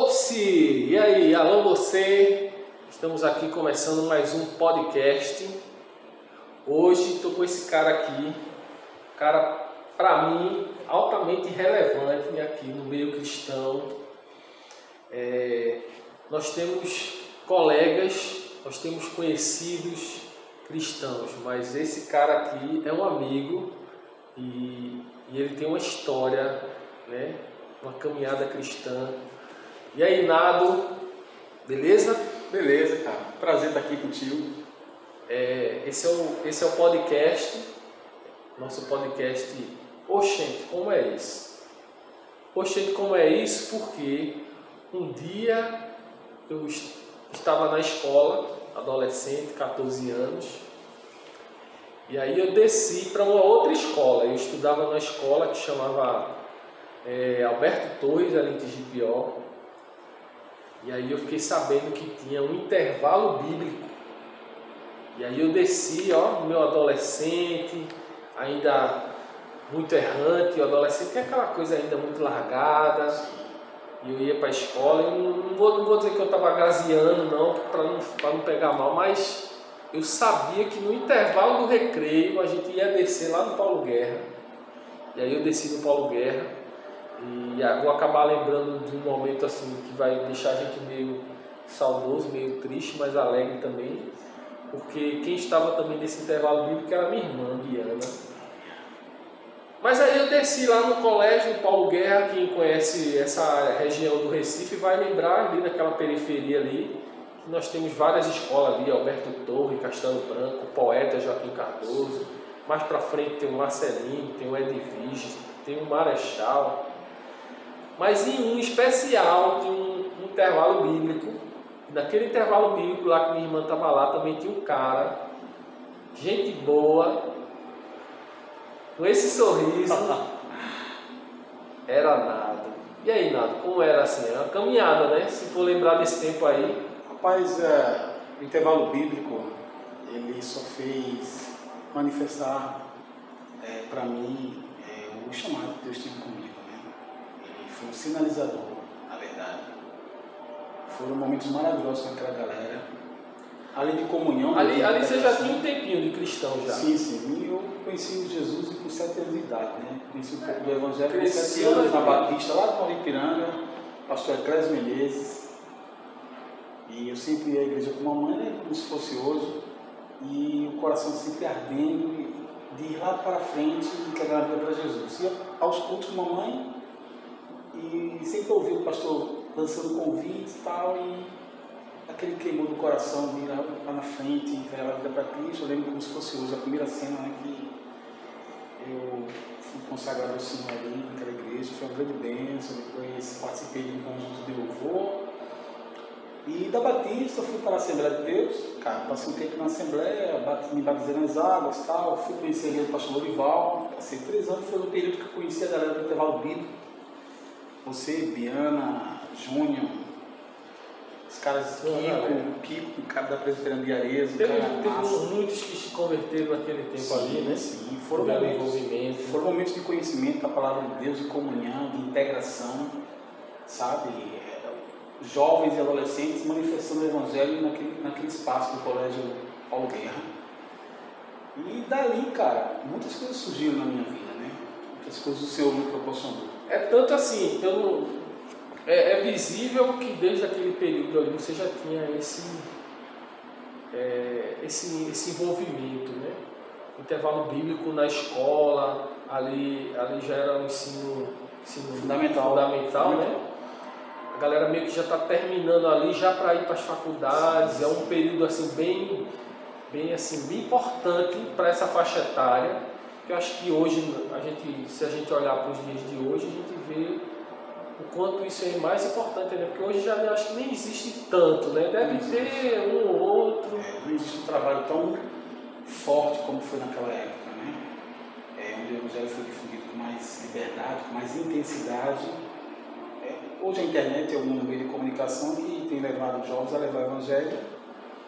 Ops! E aí, alô você? Estamos aqui começando mais um podcast. Hoje estou com esse cara aqui, cara para mim altamente relevante aqui no meio cristão. É, nós temos colegas, nós temos conhecidos cristãos, mas esse cara aqui é um amigo e, e ele tem uma história, né? Uma caminhada cristã e aí, Nado, beleza? Beleza, cara. Prazer estar aqui contigo. É, esse, é o, esse é o podcast, nosso podcast Oxente, como é isso? Oxente, como é isso? Porque um dia eu estava na escola, adolescente, 14 anos, e aí eu desci para uma outra escola. Eu estudava numa escola que chamava é, Alberto Torres, ali em Tigipió. E aí eu fiquei sabendo que tinha um intervalo bíblico. E aí eu desci, ó, meu adolescente, ainda muito errante, o adolescente é aquela coisa ainda muito largada. E eu ia para a escola, e não, não, vou, não vou dizer que eu estava gazeando, não, para não, não pegar mal, mas eu sabia que no intervalo do recreio a gente ia descer lá no Paulo Guerra. E aí eu desci no Paulo Guerra e vou acabar lembrando de um momento assim que vai deixar a gente meio saudoso, meio triste, mas alegre também, porque quem estava também nesse intervalo bíblico era minha irmã, Diana. Mas aí eu desci lá no colégio Paulo Guerra, quem conhece essa região do Recife vai lembrar ali naquela periferia ali, que nós temos várias escolas ali, Alberto Torre, Castelo Branco, Poeta Joaquim Cardoso, mais para frente tem o Marcelino, tem o Edvige, tem o Marechal, mas em um especial, de um, intervalo bíblico, naquele intervalo bíblico lá que minha irmã estava lá, também tinha um cara, gente boa, com esse sorriso, era nada. E aí, nada, como era assim? Era uma caminhada, né? Se for lembrar desse tempo aí. Rapaz, é, o intervalo bíblico, ele só fez manifestar é, para mim é, o chamado que Deus teve comigo foi um sinalizador, na verdade. Foram momentos maravilhosos com aquela galera. Além de comunhão. Ali, ali você já tinha um tempinho de cristão já. Sim, sim. E eu conheci Jesus com sete anos de idade, né? Conheci um pouco do Evangelho com sete anos na Batista, lá no Ipiranga, pastor Eclésio Menezes. E eu sempre ia à igreja com mamãe, né? como se fosse hoje. E o coração sempre ardendo de ir lá para frente e entregar a vida para Jesus. E aos cultos mamãe, e sempre ouvi o pastor lançando convites e tal, e aquele queimou no coração de ir lá, na frente, entregar a vida para Cristo. Eu lembro como se fosse hoje, a primeira cena né, que eu fui consagrado ao Senhor ali naquela igreja, foi uma grande bênção. Depois participei de um conjunto de louvor. E da Batista fui para a Assembleia de Deus, cara, passei um tempo na Assembleia, me batizei nas águas tal, fui conhecer ali o pastor Lorival, passei três anos, foi um período que eu conheci a galera do intervalo bíblico, você, Biana, Júnior, os caras Kiko, Kiko, o cara da Presbiteriana de Arezo, teve, teve muitos que se converteram naquele tempo sim, ali, né? Sim, foram momentos, foram momentos de conhecimento da palavra de Deus, de comunhão, de integração, sabe? Jovens e adolescentes manifestando o Evangelho naquele, naquele espaço do Colégio Paulo Guerra. E dali, cara, muitas coisas surgiram na minha vida, né? Muitas coisas o Senhor me proporcionou. É tanto assim, pelo, é, é, visível que desde aquele período ali você já tinha esse, é, esse, esse envolvimento, né? Intervalo bíblico na escola, ali, ali já era um ensino, ensino fundamental, fundamental né? A galera meio que já está terminando ali já para ir para as faculdades, sim, sim. é um período assim bem, bem assim bem importante para essa faixa etária eu acho que hoje, a gente, se a gente olhar para os dias de hoje, a gente vê o quanto isso é mais importante, né? Porque hoje já acho que nem existe tanto, né? Deve ter um ou outro. É, não existe um trabalho tão forte como foi naquela época, né? É, onde o Evangelho foi difundido com mais liberdade, com mais intensidade. É, hoje a internet é um meio de comunicação que tem levado os jovens a levar o Evangelho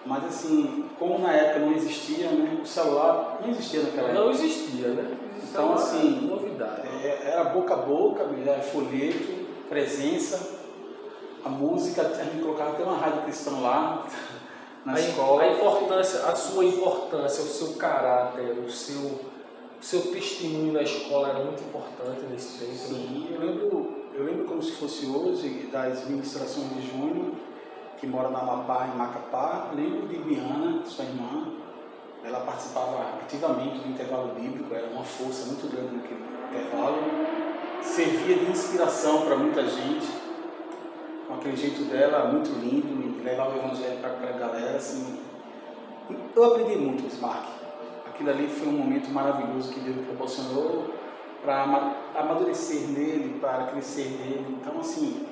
mas assim, como na época não existia, né? O celular não existia naquela época. Não existia, né? Então assim, novidade. É, era boca a boca, era folheto, presença. a música, a gente colocava até uma rádio cristã lá na a, escola. A importância, a sua importância, o seu caráter, o seu, o seu testemunho na escola era muito importante nesse tempo. Né? Sim, eu lembro, eu lembro como se fosse hoje das ministrações de Júnior, que mora na Amapá, em Macapá. Lembro de Biana, sua irmã, ela participava ativamente do intervalo bíblico, era uma força muito grande naquele intervalo, servia de inspiração para muita gente, com aquele jeito dela muito lindo, e levava o evangelho para a galera. Assim. Eu aprendi muito com Smark. Aquilo ali foi um momento maravilhoso que Deus me proporcionou para amadurecer nele, para crescer nele. Então, assim,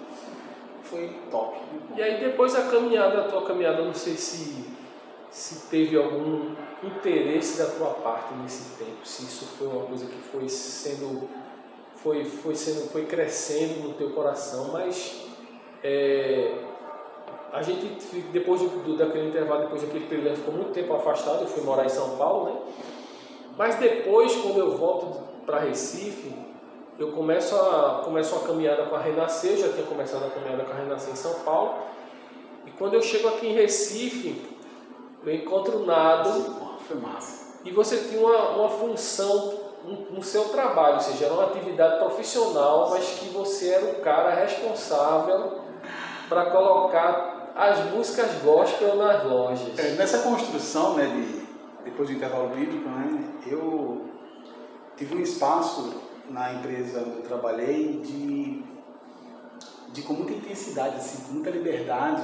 foi top. E aí, depois a caminhada, a tua caminhada, não sei se, se teve algum interesse da tua parte nesse tempo, se isso foi uma coisa que foi sendo, foi, foi sendo, foi crescendo no teu coração, mas é, a gente depois do, daquele intervalo, depois daquele período, ficou muito tempo afastado, eu fui morar em São Paulo, né? Mas depois, quando eu volto para Recife, eu começo a começo uma caminhada com a Renascer, já tinha começado a caminhada com a Renascer em São Paulo. E quando eu chego aqui em Recife, eu encontro o Nado foi massa. E você tinha uma, uma função no seu trabalho, ou seja, era uma atividade profissional, mas que você era o cara responsável para colocar as músicas gospel nas lojas. É, nessa construção, né, de, depois do intervalo bíblico, né, eu tive um espaço na empresa onde eu trabalhei de, de com muita intensidade, assim, com muita liberdade,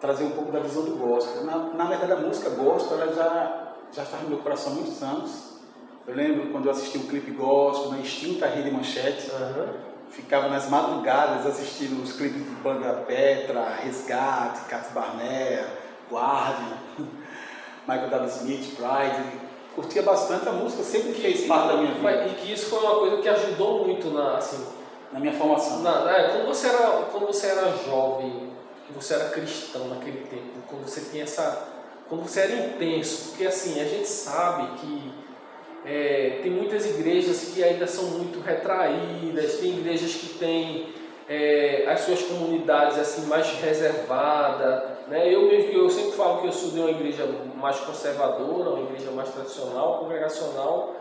trazer um pouco da visão do gospel. Na, na verdade, a música gospel ela já, já estava no meu coração há muitos anos. Eu lembro quando eu assisti o um clipe gospel na extinta Rede Manchete. Uhum. Ficava nas madrugadas assistindo os clipes de Banda Petra, Resgate, Cat Barnea, Guardian, Michael W. Smith, Pride. Curtia bastante a música, sempre fez parte da minha vida. E que isso foi uma coisa que ajudou muito na, assim, na minha formação. Na, na, quando, você era, quando você era jovem, que você era cristão naquele tempo, quando você tinha essa. quando você era intenso, porque assim, a gente sabe que é, tem muitas igrejas que ainda são muito retraídas, tem igrejas que têm é, as suas comunidades assim mais reservadas. Né? Eu mesmo eu sempre falo que eu sou de uma igreja mais conservadora, uma igreja mais tradicional, congregacional.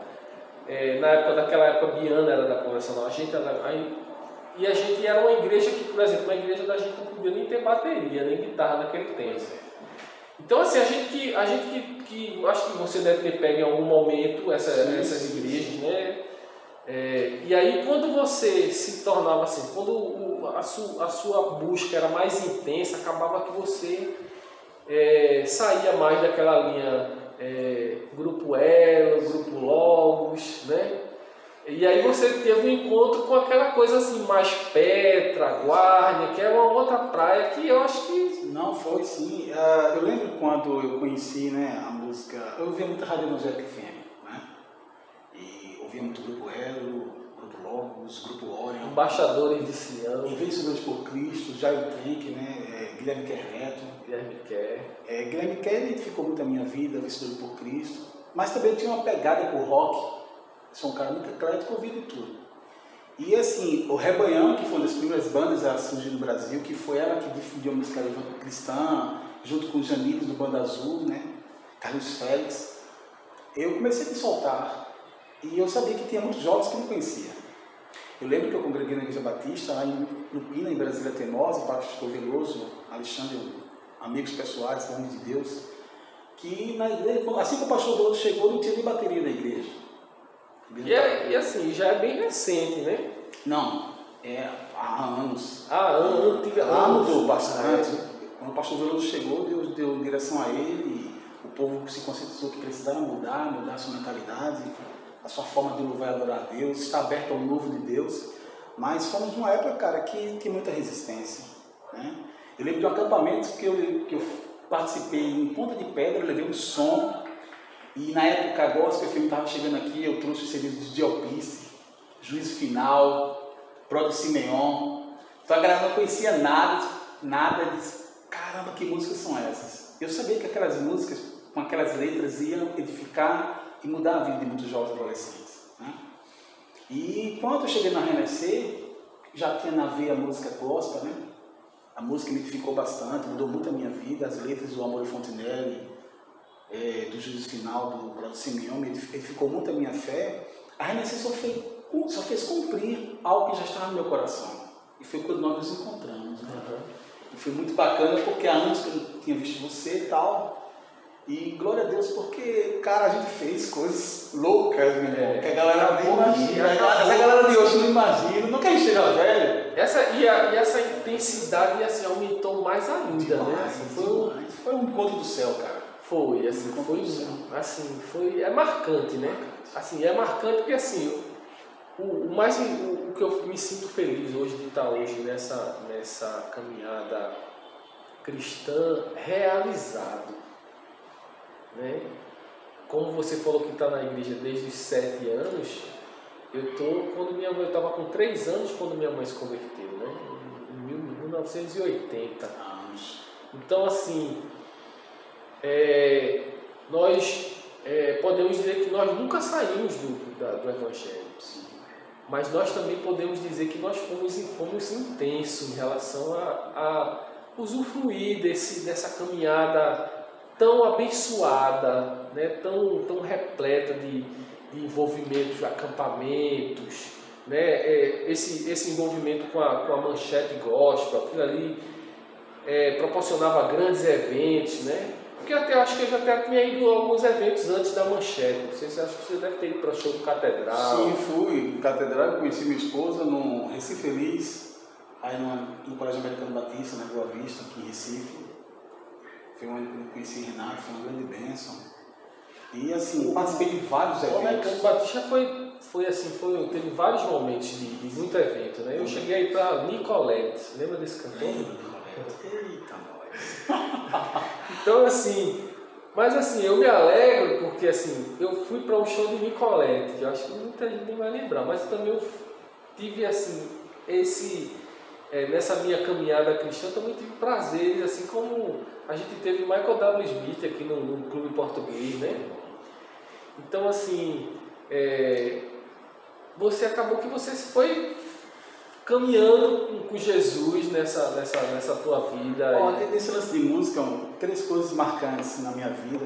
É, na época daquela época, Biana era da congregacional, a gente era, aí, e a gente era uma igreja que, por exemplo, uma igreja da gente não podia nem ter bateria, nem guitarra naquele tempo. Então, assim, a gente que, a gente que, que acho que você deve ter pego em algum momento essa, sim, essas igrejas, né? É, e aí, quando você se tornava assim, quando o, a, su, a sua busca era mais intensa, acabava que você é, saía mais daquela linha é, grupo Elo, grupo Logos, né? E aí você teve um encontro com aquela coisa assim, mais Petra, Guardia, que é uma outra praia que eu acho que. Não, foi sim. Uh, eu lembro quando eu conheci né, a música. Eu ouvia muito Rádio Evangélica FM, né? E ouvia muito Grupo Elo, Grupo Logos, Grupo Orion. Embaixadores de Sião. Vencedores por Cristo, Jairo Tank, né? É, Guilherme Querreto. Guilherme Quer. É, Guilherme Quer identificou muito a minha vida, Vencedor por Cristo. Mas também tinha uma pegada por rock sou um cara muito eclético, ouvi de tudo. E assim, o Rebanhão, que foi uma das primeiras bandas a surgir no Brasil, que foi ela que difundiu a música cristã, junto com os Janiles do Banda Azul, né? Carlos Félix. Eu comecei a me soltar e eu sabia que tinha muitos jovens que não conhecia. Eu lembro que eu congreguei na Igreja Batista, lá em Lupina, em Brasília Teimosa, pastor Veloso, Alexandre, amigos pessoais, homens de Deus, que na igreja, assim que o pastor Veloso chegou, não tinha nem bateria na igreja. E, é, e, assim, já é bem recente, né? Não, é há anos. Há anos, Lá mudou bastante. Quando o pastor Veloso chegou, Deus deu direção a ele, o povo se conscientizou que precisava mudar, mudar a sua mentalidade, a sua forma de louvar e adorar a Deus, estar aberto ao novo de Deus. Mas fomos numa época, cara, que tem muita resistência. Né? Eu lembro de um acampamento que eu, que eu participei em Ponta de Pedra, eu levei um som e na época a Gospel FM estava chegando aqui, eu trouxe os serviços de Diopiste, Juízo Final, Prode Simeon. Então a galera não conhecia nada, nada, disse, caramba, que músicas são essas? Eu sabia que aquelas músicas, com aquelas letras, iam edificar e mudar a vida de muitos jovens adolescentes. Né? E quando eu cheguei na Renascer, já tinha na veia a música gospel, né? a música me edificou bastante, mudou muito a minha vida, as letras do Amor Fontenelle, é, do Juízo Final, do Brother Simeão, me edificou muito a minha fé. A Renascença só fez, só fez cumprir algo que já estava no meu coração. E foi quando nós nos encontramos. Né? Uhum. E foi muito bacana porque há anos que eu não tinha visto você e tal. E glória a Deus, porque, cara, a gente fez coisas loucas, meu irmão, é, que a galera nem imagina. Essa galera de hoje não imagina, não quer chegar velho. Essa, e, a, e essa intensidade assim, aumentou mais ainda, né? demais, né? Foi, um, foi um encontro do céu, cara. Foi, assim, um foi, assim, foi, é marcante, né? Assim, é marcante porque assim, o, o mais, o, o, que eu me sinto feliz hoje de estar hoje nessa, nessa caminhada cristã realizado né? Como você falou que está na igreja desde os sete anos, eu tô quando minha mãe estava com três anos quando minha mãe se converteu, né? Em 1980 anos. Então assim, é, nós é, podemos dizer que nós nunca saímos do, da, do Evangelho. Sim. Mas nós também podemos dizer que nós fomos, fomos intensos em relação a, a usufruir desse, dessa caminhada tão abençoada, né, tão, tão repleta de, de envolvimentos, acampamentos, né, é, esse, esse envolvimento com a, com a manchete gospel, aquilo ali é, proporcionava grandes eventos, né? Porque até acho que eu já até tinha ido a alguns eventos antes da manchete. Não sei se acho que você deve ter ido para o show do Catedral. Sim, fui. Catedral, conheci minha esposa no Recife Feliz, aí no, no Colégio Americano Batista, na Boa Vista, aqui em Recife. Foi onde eu conheci Renato, foi uma grande bênção. E assim, participei de vários eventos. O Batista foi, foi assim, foi, teve vários momentos de, de muito evento, né? Eu cheguei aí para Nicolette, lembra desse cantor? Eita, nós! então assim, mas assim, eu me alegro porque assim, eu fui para um show de Nicolette, que eu acho que muita gente nem vai lembrar, mas também eu tive assim, esse é, nessa minha caminhada cristã também tive prazeres, assim como a gente teve Michael W. Smith aqui no, no clube português, né? Então, assim, é, você acabou que você foi caminhando com, com Jesus nessa, nessa, nessa tua vida. Olha, nesse lance de música, três coisas marcantes na minha vida,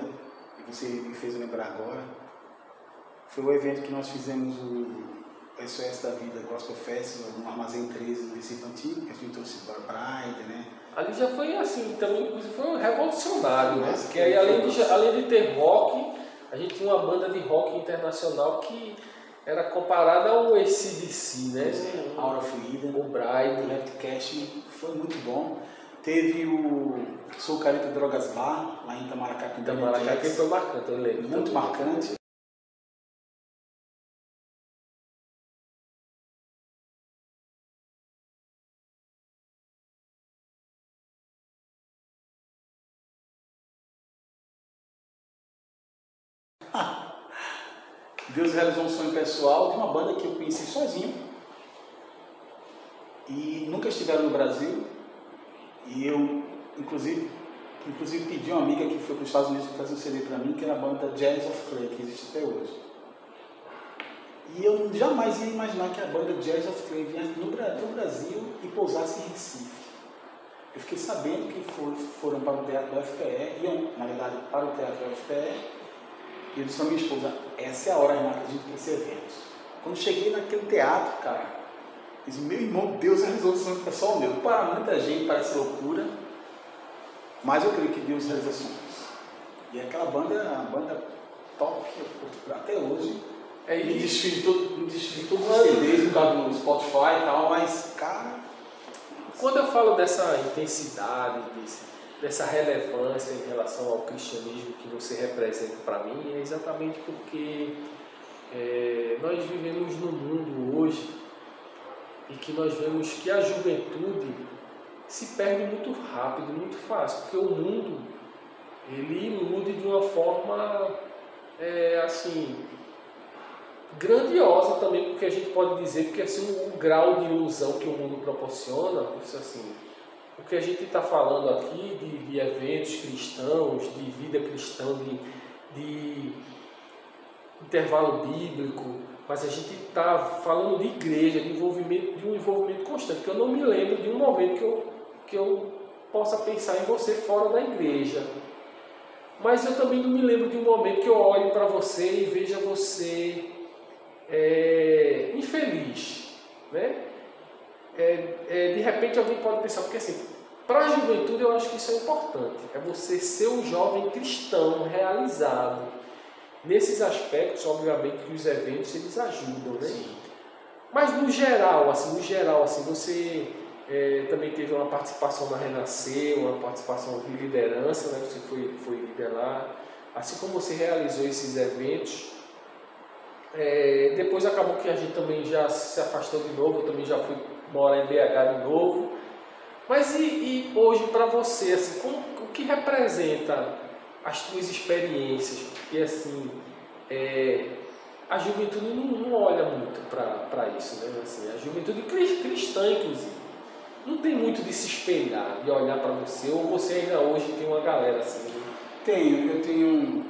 que você me fez lembrar agora. Foi o evento que nós fizemos o SOS da Vida Gospel Festival no Armazém 13 do Recife Antigo, que a gente trouxe para Pride, né? Ali já foi assim, também foi um revolucionário, né? Porque aí além de, além de ter rock, a gente tinha uma banda de rock internacional que era comparada ao ACDC, né? É, Aura Fluida, o Bride, o Rapcast, foi muito bom. Teve o Sou Carita Drogas Bar, lá em Itamaracá. Itamaracá, que foi marcante, eu lembro. Muito marcante. Deus realizou um sonho pessoal de uma banda que eu conheci sozinho. E nunca estiveram no Brasil. E eu, inclusive, inclusive pedi uma amiga que foi para os Estados Unidos para fazer um CD para mim, que era a banda Jazz of Clay, que existe até hoje. E eu jamais ia imaginar que a banda Jazz of Clay viesse no Brasil e pousasse em Recife. Eu fiquei sabendo que foram para o teatro do FPE, iam, na verdade, para o teatro do FPE, e eu disse para minha esposa, essa é a hora, Renata, a gente tem esse evento. Quando cheguei naquele teatro, cara, disse, meu irmão, Deus realizou o sonho pessoal meu. Para muita gente parece loucura, mas eu creio que Deus realizou sonhos. E aquela banda uma banda top, até hoje. É, me desfiz de, todo, me desfiz de todos os CDs, por causa do Spotify e tal, mas, cara... Quando eu falo dessa intensidade, desse dessa relevância em relação ao cristianismo que você representa para mim é exatamente porque é, nós vivemos num mundo hoje e que nós vemos que a juventude se perde muito rápido, muito fácil, porque o mundo ele ilude de uma forma é, assim grandiosa também, porque a gente pode dizer que assim o grau de ilusão que o mundo proporciona, assim o que a gente está falando aqui de, de, eventos cristãos, de vida cristã, de, de intervalo bíblico, mas a gente está falando de igreja, de envolvimento, de um envolvimento constante. Que eu não me lembro de um momento que eu que eu possa pensar em você fora da igreja. Mas eu também não me lembro de um momento que eu olhe para você e veja você é, infeliz. Né? É, é, de repente alguém pode pensar, porque assim, para a juventude eu acho que isso é importante. É você ser um jovem cristão realizado. Nesses aspectos, obviamente, que os eventos eles ajudam, né? Sim. Mas no geral, assim, no geral, assim, você é, também teve uma participação na Renascer, uma participação de liderança, né? Você foi, foi líder lá. Assim como você realizou esses eventos, é, depois acabou que a gente também já se afastou de novo, eu também já fui morar em BH de novo. Mas e, e hoje para você, assim, como, o que representa as tuas experiências? Porque assim, é, a juventude não, não olha muito para isso, né? Assim, a juventude cristã, inclusive, não tem muito de se espelhar, de olhar para você, ou você ainda hoje tem uma galera assim? Né? Tenho, eu tenho,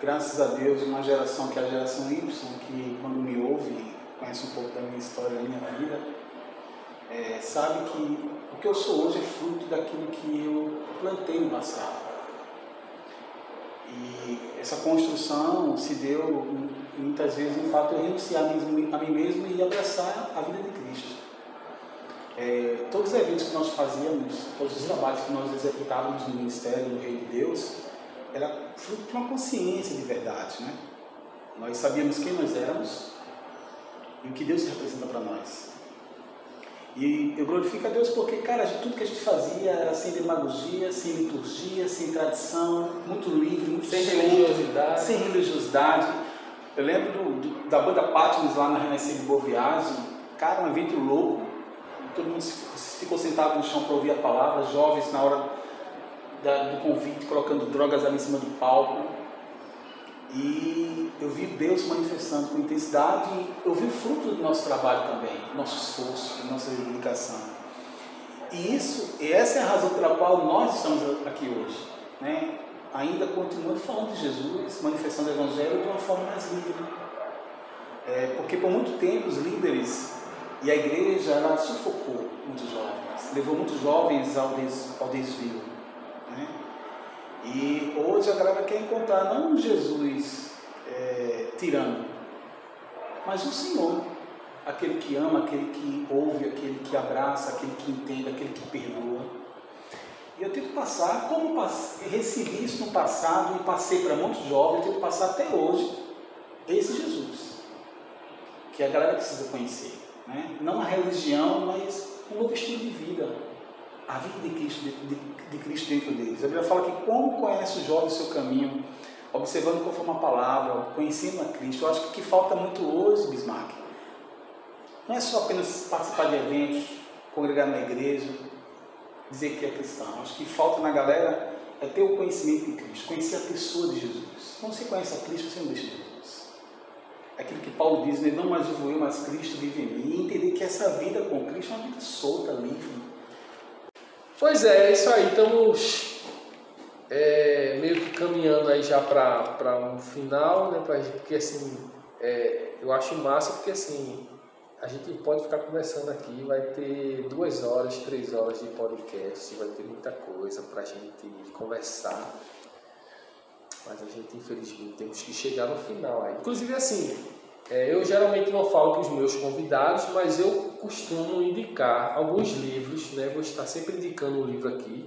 graças a Deus, uma geração que é a geração Y, que quando me ouve, conhece um pouco da minha história, da minha vida, é, sabe que o que eu sou hoje é fruto daquilo que eu plantei no passado. E essa construção se deu muitas vezes no fato de eu renunciar a mim mesmo e abraçar a vida de Cristo. É, todos os eventos que nós fazíamos, todos os trabalhos que nós executávamos no ministério do Rei de Deus, era fruto de uma consciência de verdade. Né? Nós sabíamos quem nós éramos e o que Deus representa para nós. E eu glorifico a Deus porque, cara, tudo que a gente fazia era sem demagogia, sem liturgia, sem tradição, muito livre, muito sem solto, religiosidade. Sem religiosidade. Eu lembro do, do, da banda Patmos lá na Renascer de Boa Viagem, cara, um evento louco. Todo mundo ficou sentado no chão para ouvir a palavra, jovens na hora da, do convite, colocando drogas ali em cima do palco. E eu vi Deus manifestando com intensidade e eu vi o fruto do nosso trabalho também, nosso esforço, nossa dedicação. E isso, e essa é a razão pela qual nós estamos aqui hoje, né? ainda continuando falando de Jesus, manifestando o Evangelho de uma forma mais livre. É, porque por muito tempo os líderes e a igreja ela sufocou muitos jovens, levou muitos jovens ao, des, ao desvio. Né? E hoje a galera quer encontrar não um Jesus é, tirano, mas o Senhor, aquele que ama, aquele que ouve, aquele que abraça, aquele que entende, aquele que perdoa. E eu tenho que passar, como recebi isso no passado e passei para muitos jovens, eu tenho que passar até hoje esse Jesus, que a galera precisa conhecer. Né? Não a religião, mas um novo estilo de vida a vida de Cristo, de, de, de Cristo dentro deles. A Bíblia fala que como conhece o jovem o seu caminho, observando conforme a palavra, conhecendo a Cristo. Eu acho que o que falta muito hoje, Bismarck, não é só apenas participar de eventos, congregar na igreja, dizer que é cristão. Acho que falta na galera é ter o conhecimento de Cristo, conhecer a pessoa de Jesus. Quando você conhece a Cristo, você não deixa Jesus. É aquilo que Paulo diz, né? não mais vivo eu, mas Cristo vive em mim. E entender que essa vida com Cristo é uma vida solta, livre, Pois é, é isso aí. Estamos é, meio que caminhando aí já para um final, né? Pra, porque assim, é, eu acho massa porque assim, a gente pode ficar conversando aqui, vai ter duas horas, três horas de podcast, vai ter muita coisa para a gente conversar. Mas a gente, infelizmente, temos que chegar no final aí. Inclusive, assim, é, eu geralmente não falo para os meus convidados, mas eu costumo indicar alguns livros, né? Vou estar sempre indicando um livro aqui.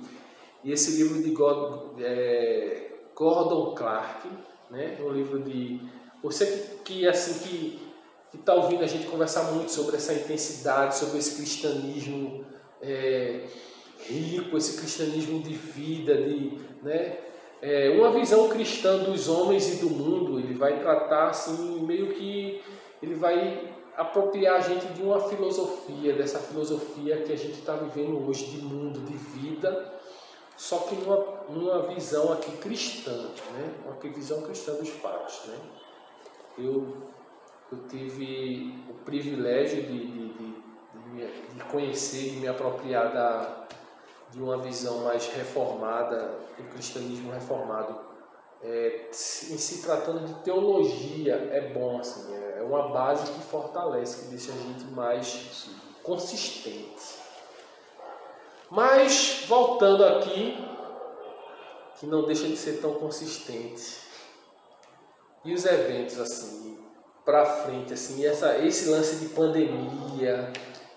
E esse livro de God, é, Gordon Clark, né? Um livro de você que, que assim que está ouvindo a gente conversar muito sobre essa intensidade, sobre esse cristianismo é, rico, esse cristianismo de vida, de, né? É, uma visão cristã dos homens e do mundo, ele vai tratar assim, meio que ele vai apropriar a gente de uma filosofia, dessa filosofia que a gente está vivendo hoje de mundo, de vida, só que numa, numa visão aqui cristã, né? uma visão cristã dos fatos. Né? Eu, eu tive o privilégio de, de, de, de conhecer, de me apropriar da, de uma visão mais reformada, do cristianismo reformado. É, em se tratando de teologia, é bom, assim, é, é uma base que fortalece, que deixa a gente mais consistente. Mas, voltando aqui, que não deixa de ser tão consistente. E os eventos, assim, pra frente, assim, essa, esse lance de pandemia,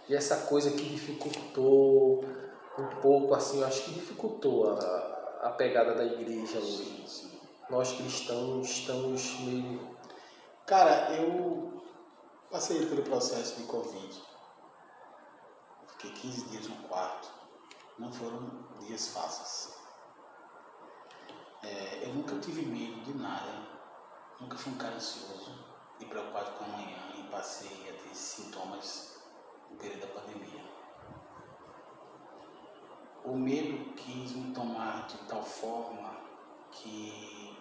e essa coisa que dificultou um pouco, assim, eu acho que dificultou a, a pegada da igreja hoje. Assim. Nós cristãos estamos meio. Cara, eu passei pelo processo de Covid. Fiquei 15 dias no quarto. Não foram dias fáceis. É, eu nunca tive medo de nada. Nunca fui um cara ansioso e preocupado com amanhã e passei a ter sintomas no período da pandemia. O medo quis me tomar de tal forma que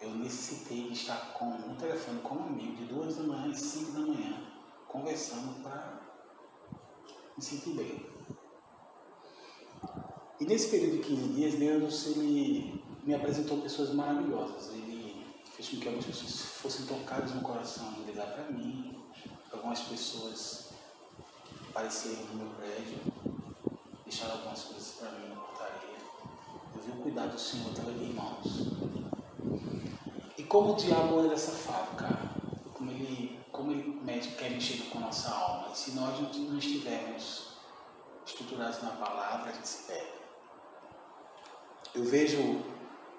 eu necessitei de estar com um telefone com um amigo de duas da manhã e cinco da manhã, conversando para me sentir bem. E nesse período de 15 dias, Deus ele me apresentou pessoas maravilhosas. Ele fez com que algumas pessoas fossem tocadas no coração de ligar para mim. Algumas pessoas apareceram no meu prédio, deixaram algumas coisas para mim na portaria. Eu vi o cuidado do Senhor estava ali em mãos. E como o diabo é dessa fábrica, como ele, como ele quer mexer com a nossa alma. E se nós não estivermos estruturados na palavra, a gente se perde. Eu vejo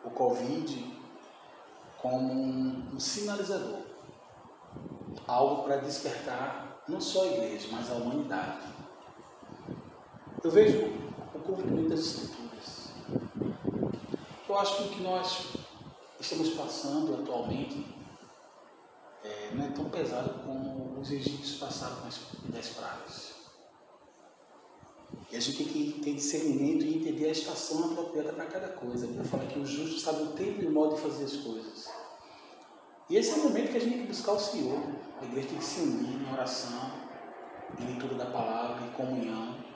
o Covid como um, um sinalizador, algo para despertar não só a igreja, mas a humanidade. Eu vejo o cumprimento das escrituras. Eu acho que o que nós estamos passando atualmente é, não é tão pesado como os egípcios passaram com as dez pragas. E a gente tem que ter discernimento e entender a estação apropriada para cada coisa. Para falar que o justo sabe o tempo e o modo de fazer as coisas. E esse é o momento que a gente tem que buscar o Senhor. A igreja tem que se unir em oração, em leitura da palavra, em comunhão.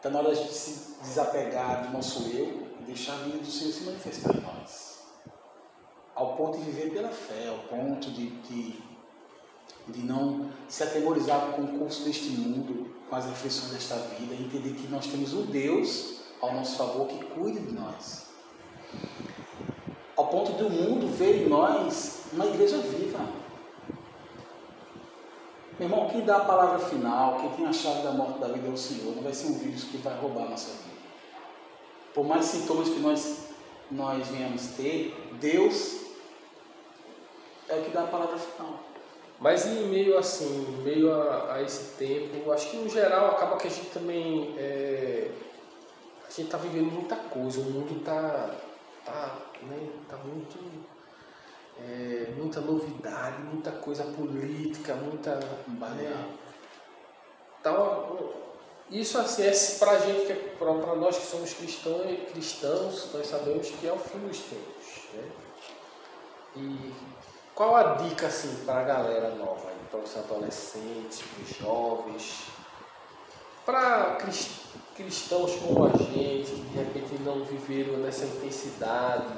Está na hora de se desapegar do nosso eu e deixar a vida do Senhor se manifestar em nós. Ao ponto de viver pela fé, ao ponto de, de, de não se atemorizar com o concurso deste mundo, com as aflições desta vida, entender que nós temos um Deus ao nosso favor que cuida de nós. Ao ponto do mundo ver em nós uma igreja viva. Meu irmão, quem dá a palavra final, quem tem a chave da morte da vida é o Senhor, não vai ser um vírus que vai roubar a nossa vida. Por mais sintomas que nós, nós venhamos ter, Deus é o que dá a palavra final. Mas em meio assim, meio a, a, esse tempo, acho que no geral acaba que a gente também é, a gente está vivendo muita coisa, o mundo está tá, né, tá muito é, muita novidade, muita coisa política, muita né, tá, isso assim é para a gente que é, para nós que somos cristãos, cristãos, nós sabemos que é o fim dos tempos, né? E qual a dica assim para a galera nova, para os adolescentes, para os jovens, para cristãos como a gente, que de repente não viveram nessa intensidade?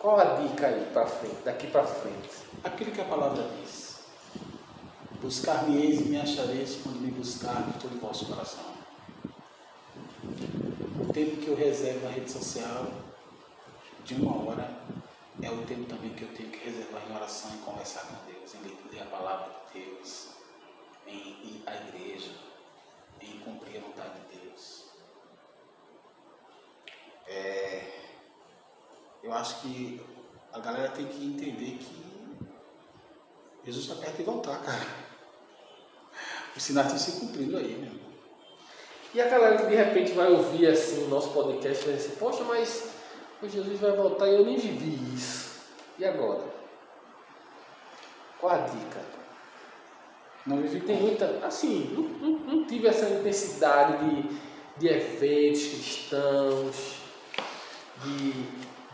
Qual a dica aí para frente, daqui para frente? Aquilo que a palavra diz. Buscar-me-eis e me achareis quando me buscar de todo o vosso coração. O tempo que eu reservo na rede social, de uma hora, é o tempo também que eu tenho que reservar em oração e conversar com Deus, em ler a palavra de Deus, em ir à igreja, em cumprir a vontade de Deus. É, eu acho que a galera tem que entender que Jesus está perto de voltar, cara. Os sinais estão se cumprindo aí, meu irmão. E a galera que de repente vai ouvir assim o nosso podcast vai dizer, poxa, mas o Jesus vai voltar e eu nem vivi isso. E agora? Qual a dica? Não vivi Tem muita. Assim, não, não, não tive essa intensidade de, de eventos cristãos, de,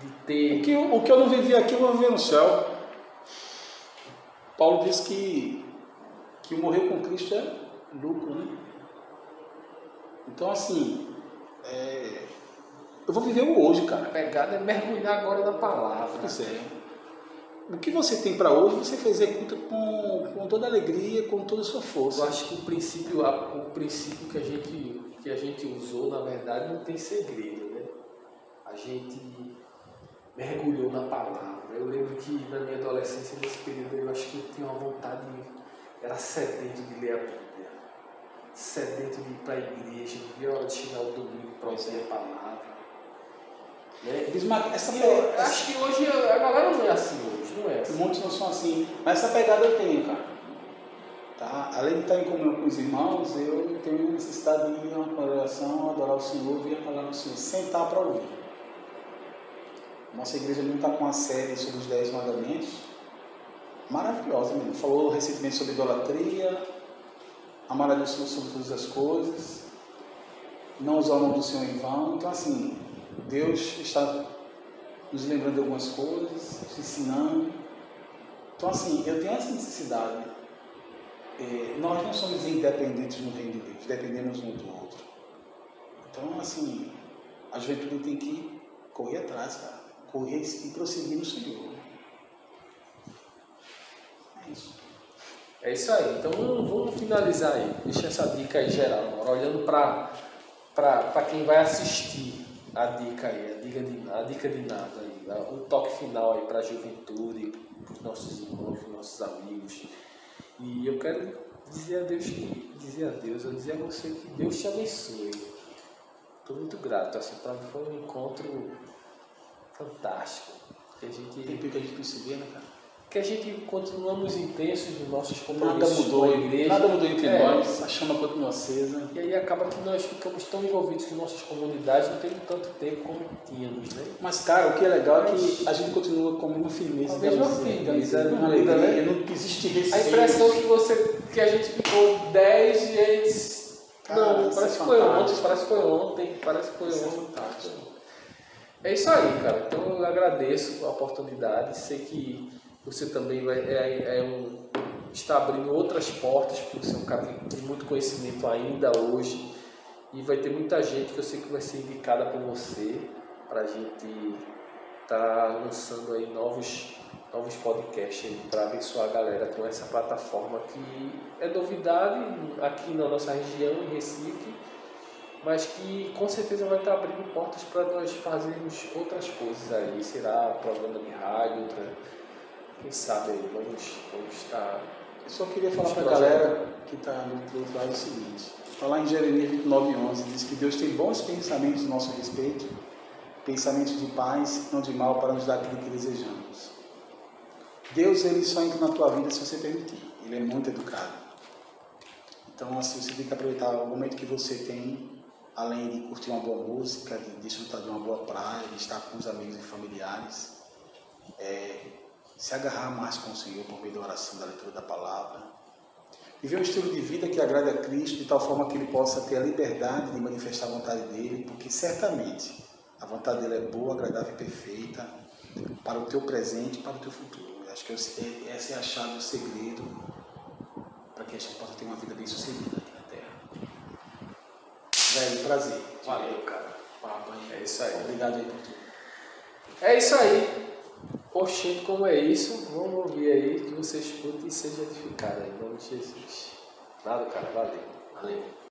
de ter. O que, eu, o que eu não vivi aqui, eu vou viver no céu. Paulo diz que, que morrer com Cristo é lucro, né? Então, assim, é, eu vou viver o hoje, cara. A pegada é mergulhar agora na palavra. Pois é. O que você tem para hoje, você executa com, com toda alegria, com toda a sua força. Eu acho que o princípio, o princípio que a gente que a gente usou, na verdade, não tem segredo, né? A gente mergulhou na palavra. Eu lembro que na minha adolescência, nesse período, eu acho que eu tinha uma vontade, era sedento de ler a Bíblia, sedento de ir para a igreja, não via a hora de chegar o domingo para ouvir a palavra. Né? essa eu acho que hoje a galera não é assim hoje, não é assim. Muitos não são assim, mas essa pegada eu tenho, cara. Tá? Além de estar em comunhão com os irmãos, eu tenho necessidade de ir a uma congregação, adorar o Senhor, ouvir a palavra do Senhor, sentar para ouvir. Nossa igreja não está com uma série sobre os Dez Mandamentos, maravilhosa mesmo. Falou recentemente sobre idolatria, amar a Deus sobre todas as coisas, não usar o nome do Senhor em vão. Então, assim, Deus está nos lembrando de algumas coisas, nos ensinando. Então, assim, eu tenho essa necessidade é, nós não somos independentes no reino de Deus, dependemos um do outro. Então, assim, a juventude tem que correr atrás, cara. Correr e prosseguir no Senhor. É isso. É isso aí. Então vamos, finalizar aí. Deixa essa dica aí geral, agora, olhando para quem vai assistir a dica aí, a dica de, a dica de nada aí, um toque final aí para a juventude, para os nossos irmãos, nossos amigos e eu quero dizer a Deus dizer a Deus, eu dizer a você que Deus te abençoe. Estou muito grato, assim, para mim foi um encontro fantástico. Que a gente, Tem que a gente não se vê, né, cara? Que a gente continuamos intensos nos nossos compromissos nada mudou, com a igreja. Nada mudou entre é, nós, a chama continua acesa. E aí acaba que nós ficamos tão envolvidos com nossas comunidades, não temos tanto tempo como tínhamos, né? Mas, cara, o que é legal é que a gente continua com uma firmeza. A mesma firmeza, uma alegria, né? não existe receio. A impressão que, você, que a gente ficou 10 gente... Cara, não, parece é que foi ontem, parece que foi ontem, parece que foi é ontem. É fantástico. É isso aí, cara. Então eu agradeço a oportunidade. Sei que você também vai, é, é um, está abrindo outras portas, porque você é um cara que tem muito conhecimento ainda hoje. E vai ter muita gente que eu sei que vai ser indicada por você para a gente estar tá lançando aí novos, novos podcasts para abençoar a galera com essa plataforma que é novidade aqui na nossa região, em Recife, mas que com certeza vai estar tá abrindo portas para nós fazermos outras coisas aí. Será programa de rádio, outra quem sabe aí, vamos, vamos estar. Eu só queria falar para a galera que está do outro lado o seguinte: está lá em Jeremias 29, 11, diz que Deus tem bons pensamentos a nosso respeito, pensamentos de paz, não de mal, para nos dar aquilo que desejamos. Deus ele só entra na tua vida se você permitir. Ele é muito educado. Então, assim, você tem que aproveitar o momento que você tem, além de curtir uma boa música, de desfrutar de uma boa praia, de estar com os amigos e familiares. É, se agarrar mais com o Senhor por meio da oração, da leitura da palavra. Viver um estilo de vida que agrade a Cristo, de tal forma que ele possa ter a liberdade de manifestar a vontade dele, porque certamente a vontade dele é boa, agradável e perfeita para o teu presente e para o teu futuro. Eu acho que essa é a chave, o segredo para que a gente possa ter uma vida bem sucedida. Velho, prazer. Valeu, cara. É isso aí. Obrigado aí por tudo. É isso aí. Oxente, como é isso? Vamos ouvir aí, que você escute e seja edificado aí, em nome de Jesus. Nada, cara, valeu. Valeu.